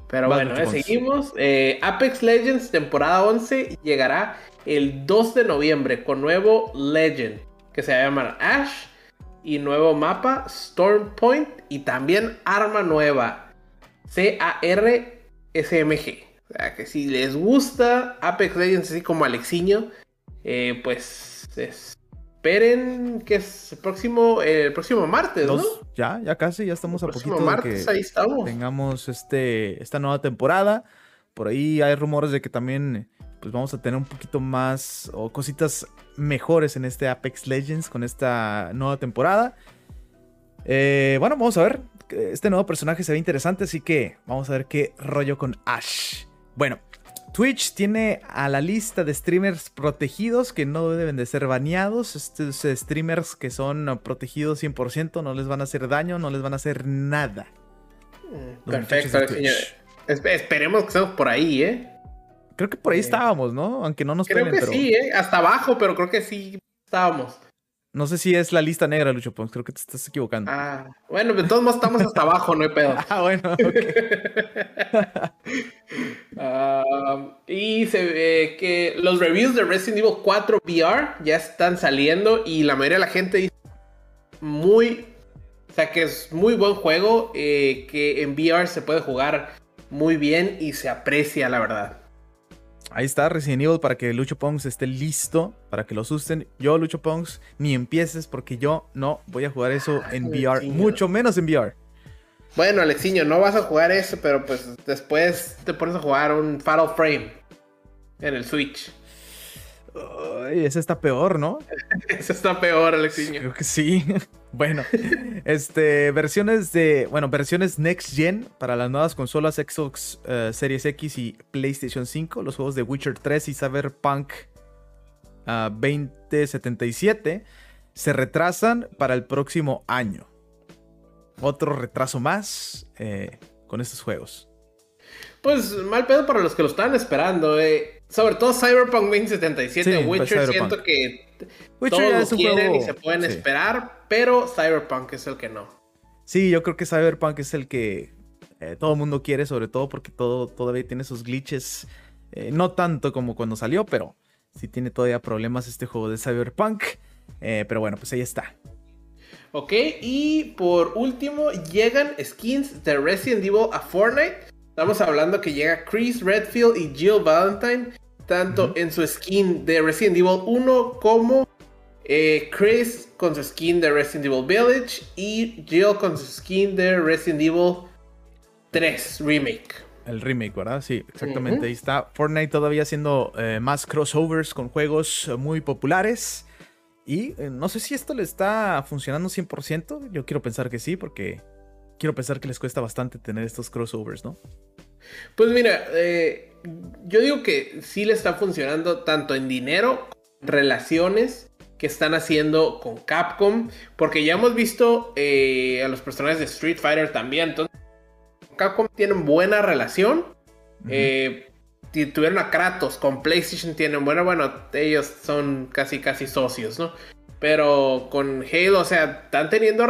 Pero bueno, eh, seguimos. Eh, Apex Legends temporada 11 llegará el 2 de noviembre con nuevo Legend que se va a llamar Ash y nuevo mapa Storm Point y también arma nueva C-A-R SMG. O sea que si les gusta Apex Legends así como Alexiño, eh, pues esperen que es el próximo, el próximo martes, ¿no? Ya, ya casi, ya estamos a poquito martes, de que ahí estamos. tengamos este, esta nueva temporada. Por ahí hay rumores de que también pues vamos a tener un poquito más o cositas mejores en este Apex Legends con esta nueva temporada. Eh, bueno, vamos a ver este nuevo personaje se ve interesante, así que vamos a ver qué rollo con Ash. Bueno, Twitch tiene a la lista de streamers protegidos que no deben de ser baneados. Estos streamers que son protegidos 100%, no les van a hacer daño, no les van a hacer nada. Mm, perfecto, esperemos que estemos por ahí, ¿eh? Creo que por ahí estábamos, ¿no? Aunque no nos Creo que sí, ¿eh? Hasta abajo, pero creo que sí estábamos. No sé si es la lista negra, Lucho Pons. Creo que te estás equivocando. Ah, bueno, de todos modos estamos hasta abajo, no hay pedo. Ah, bueno. Y se ve que los reviews de Resident Evil 4 VR ya están saliendo y la mayoría de la gente dice muy. O sea, que es muy buen juego, eh, que en VR se puede jugar muy bien y se aprecia, la verdad. Ahí está Resident Evil para que Lucho Pongs esté listo, para que lo asusten. Yo, Lucho Pongs, ni empieces porque yo no voy a jugar eso en VR, mucho menos en VR. Bueno, Alexiño, no vas a jugar eso, pero pues después te pones a jugar un Fatal Frame en el Switch. Ese está peor, ¿no? ese está peor, Alexiño. Creo que sí. Bueno, este, versiones de, bueno, versiones Next Gen para las nuevas consolas Xbox eh, Series X y PlayStation 5, los juegos de Witcher 3 y Cyberpunk 2077 ah, se retrasan para el próximo año. Otro retraso más eh, con estos juegos. Pues mal pedo para los que lo estaban esperando. Eh. Sobre todo Cyberpunk 2077. Pues, Witcher siento que todos lo quieren y se pueden esperar, pero Cyberpunk es el que no. Sí, yo creo que Cyberpunk es el que eh, todo el mundo quiere, sobre todo porque todo todavía tiene sus glitches. Eh, no tanto como cuando salió, pero sí tiene todavía problemas este juego de Cyberpunk. pero bueno, pues ahí está. Ok, y por último, llegan skins de Resident Evil a Fortnite. Estamos hablando que llega Chris Redfield y Jill Valentine, tanto en su skin de Resident Evil 1 como eh, Chris con su skin de Resident Evil Village y Jill con su skin de Resident Evil 3 Remake. El remake, ¿verdad? Sí, exactamente. Ahí está. Fortnite todavía haciendo eh, más crossovers con juegos muy populares. Y eh, no sé si esto le está funcionando 100%. Yo quiero pensar que sí, porque quiero pensar que les cuesta bastante tener estos crossovers, ¿no? Pues mira, eh, yo digo que sí le está funcionando tanto en dinero, relaciones que están haciendo con Capcom, porque ya hemos visto a los personajes de Street Fighter también. Entonces, Capcom tienen buena relación. Eh, tuvieron a Kratos, con PlayStation tienen, bueno, bueno, ellos son casi, casi socios, ¿no? Pero con Halo, o sea, están teniendo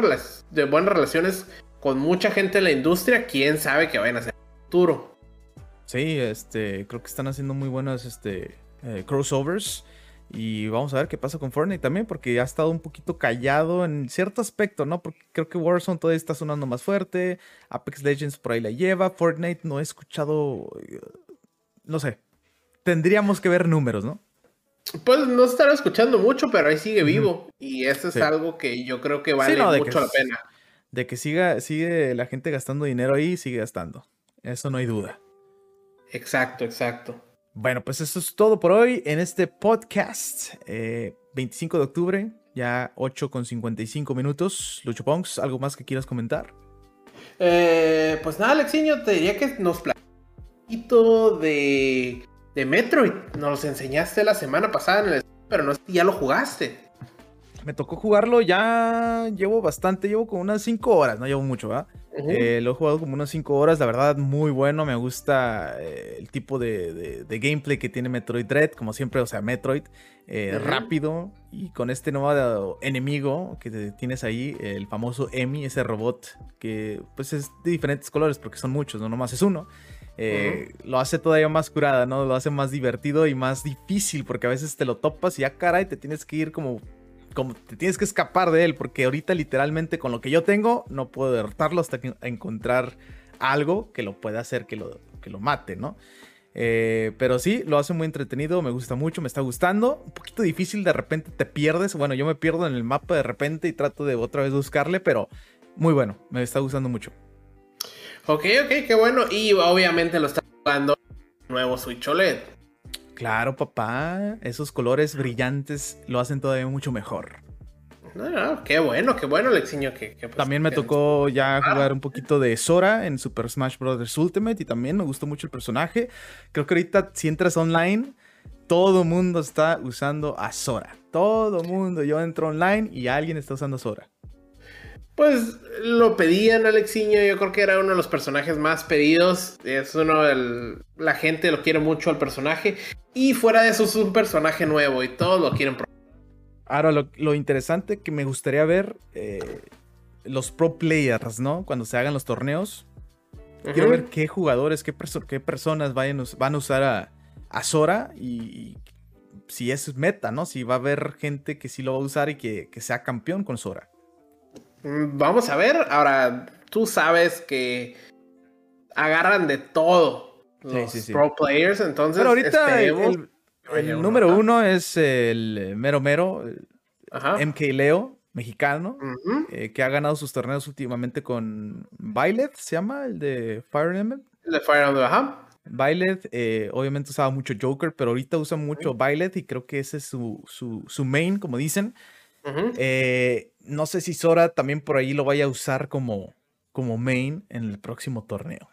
de buenas relaciones con mucha gente en la industria, quién sabe qué vayan a hacer en el futuro. Sí, este, creo que están haciendo muy buenas este, eh, crossovers. Y vamos a ver qué pasa con Fortnite también, porque ha estado un poquito callado en cierto aspecto, ¿no? Porque creo que Warzone todavía está sonando más fuerte, Apex Legends por ahí la lleva, Fortnite no he escuchado, no sé, tendríamos que ver números, ¿no? Pues no estará escuchando mucho, pero ahí sigue vivo. Y eso es algo que yo creo que vale mucho la pena. De que siga, sigue la gente gastando dinero ahí, sigue gastando. Eso no hay duda. Exacto, exacto. Bueno, pues eso es todo por hoy en este podcast. 25 eh, de octubre, ya 8 con 55 minutos. Lucho Ponks, ¿algo más que quieras comentar? Eh, pues nada, Alexiño, te diría que nos poquito de, de Metroid. Nos enseñaste la semana pasada en el pero no ya lo jugaste. Me tocó jugarlo ya. Llevo bastante, llevo como unas 5 horas, no llevo mucho, ¿verdad? Eh, lo he jugado como unas 5 horas, la verdad, muy bueno. Me gusta eh, el tipo de, gameplay que tiene Metroid Dread, como siempre, o sea, Metroid, eh, rápido y con este nuevo enemigo que tienes ahí, el famoso Emi, ese robot que pues es de diferentes colores porque son muchos, no nomás es uno. Lo hace todavía más curada, ¿no? Lo hace más divertido y más difícil porque a veces te lo topas y ya caray, te tienes que ir como como te tienes que escapar de él, porque ahorita literalmente con lo que yo tengo no puedo derrotarlo hasta que encontrar algo que lo pueda hacer que lo, que lo mate, ¿no? Eh, pero sí, lo hace muy entretenido, me gusta mucho, me está gustando. Un poquito difícil, de repente te pierdes. Bueno, yo me pierdo en el mapa de repente y trato de otra vez buscarle, pero muy bueno, me está gustando mucho. Ok, ok, qué bueno. Y obviamente lo está jugando nuevo Switch OLED. Claro, papá. Esos colores brillantes lo hacen todavía mucho mejor. No, qué bueno, qué bueno, Lexiño. Que, pues, también me tocó ya ah. jugar un poquito de Sora en Super Smash Bros. Ultimate y también me gustó mucho el personaje. Creo que ahorita si entras online, todo mundo está usando a Sora. Todo mundo. Yo entro online y alguien está usando a Sora. Pues lo pedían Alexiño, yo creo que era uno de los personajes más pedidos. Es uno del. La gente lo quiere mucho al personaje. Y fuera de eso es un personaje nuevo y todos lo quieren probar. Ahora, lo, interesante que me gustaría ver eh, los pro players, ¿no? Cuando se hagan los torneos. Quiero ver qué jugadores, qué, qué personas vayan, van a usar a, a Sora y, si es meta, ¿no? Si va a haber gente que sí lo va a usar y que, que sea campeón con Sora. Vamos a ver. Ahora, tú sabes que agarran de todo los pro players, entonces. Pero ahorita el, número uno es el mero mero, MK Leo, mexicano, eh, que ha ganado sus torneos últimamente con Violet, se llama, el de Fire Emblem. El de Fire Emblem, ajá. Violet, eh, obviamente usaba mucho Joker, pero ahorita usa mucho Violet y creo que ese es su, su, su main, como dicen. Eh, no sé si Sora también por ahí lo vaya a usar como, como main en el próximo torneo.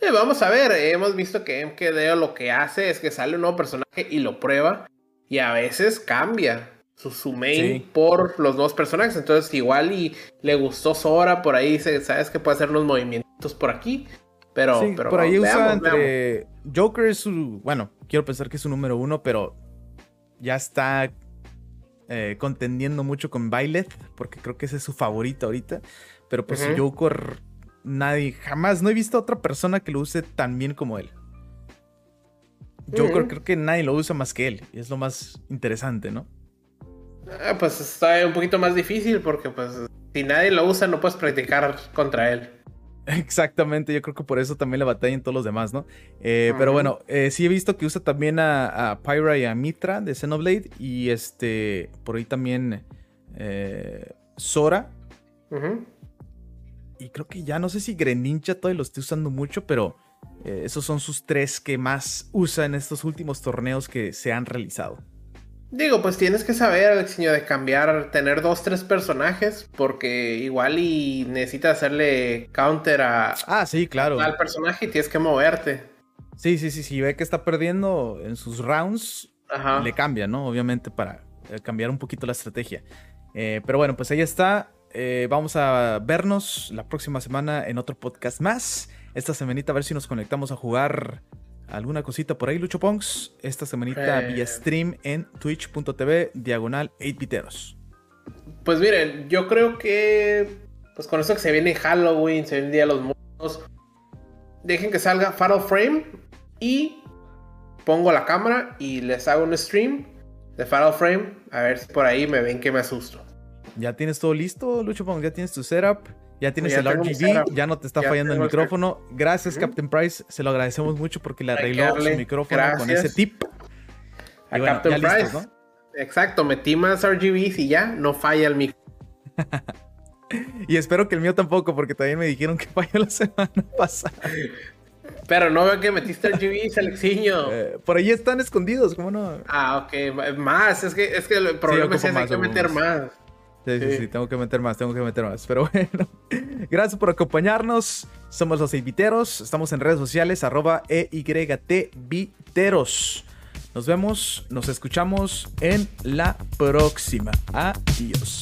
Eh, vamos a ver, hemos visto que MKDeo lo que hace es que sale un nuevo personaje y lo prueba y a veces cambia su, main por los nuevos personajes. Entonces igual y le gustó Sora, por ahí sabes que puede hacer unos movimientos por aquí. Pero, pero por ahí usa entre... Joker es su, bueno, quiero pensar que es su número uno, pero ya está eh, contendiendo mucho con Violet, porque creo que ese es su favorito ahorita. Pero pues Joker, nadie, jamás, no he visto a otra persona que lo use tan bien como él. Joker creo que nadie lo usa más que él, y es lo más interesante, ¿no? Ah, pues está un poquito más difícil porque pues si nadie lo usa no puedes practicar contra él. Exactamente, yo creo que por eso también la en todos los demás, ¿no? Eh, pero bueno, eh, sí he visto que usa también a, Pyra y a Mitra de Xenoblade y este, por ahí también eh, Sora. y creo que ya no sé si Greninja todavía lo estoy usando mucho, pero esos son sus tres que más usa en estos últimos torneos que se han realizado. Digo, pues tienes que saber, Alexiño, de cambiar, tener dos, tres personajes, porque igual y necesitas hacerle counter a, ah, sí, claro. al personaje y tienes que moverte. Sí, sí, sí, si ve que está perdiendo en sus rounds, le cambia, ¿no? Obviamente para eh, cambiar un poquito la estrategia. Eh, pero bueno, pues ahí está. vamos a vernos la próxima semana en otro podcast más. Esta semanita a ver si nos conectamos a jugar alguna cosita por ahí, Lucho Ponks. Esta semanita vía stream en twitch.tv diagonal 8biteros. Pues miren, yo creo que pues con eso que se viene Halloween, se viene Día de los Muertos, dejen que salga Fatal Frame y pongo la cámara y les hago un stream de Fatal Frame. A ver si por ahí me ven que me asusto. ¿Ya tienes todo listo, Lucho Ponks? ¿Ya tienes tu setup? Ya tienes el RGB, ya no te está fallando el micrófono. Gracias, Captain Price. Se lo agradecemos mucho porque le arregló su micrófono con ese tip. A Captain Price. Exacto, metí más RGBs y ya no falla el micrófono. y espero que el mío tampoco, porque también me dijeron que falló la semana pasada. Pero no veo que metiste RGBs, Alexiño. Eh, por ahí están escondidos, ¿cómo no? Ah, ok. Más, es que, es que el problema es que hay que meter más. Sí, sí, sí, tengo que meter más, tengo que meter más. Pero bueno, gracias por acompañarnos. Somos los Eviteros. Estamos en redes sociales, arroba EYTViteros. Nos vemos, nos escuchamos en la próxima. Adiós.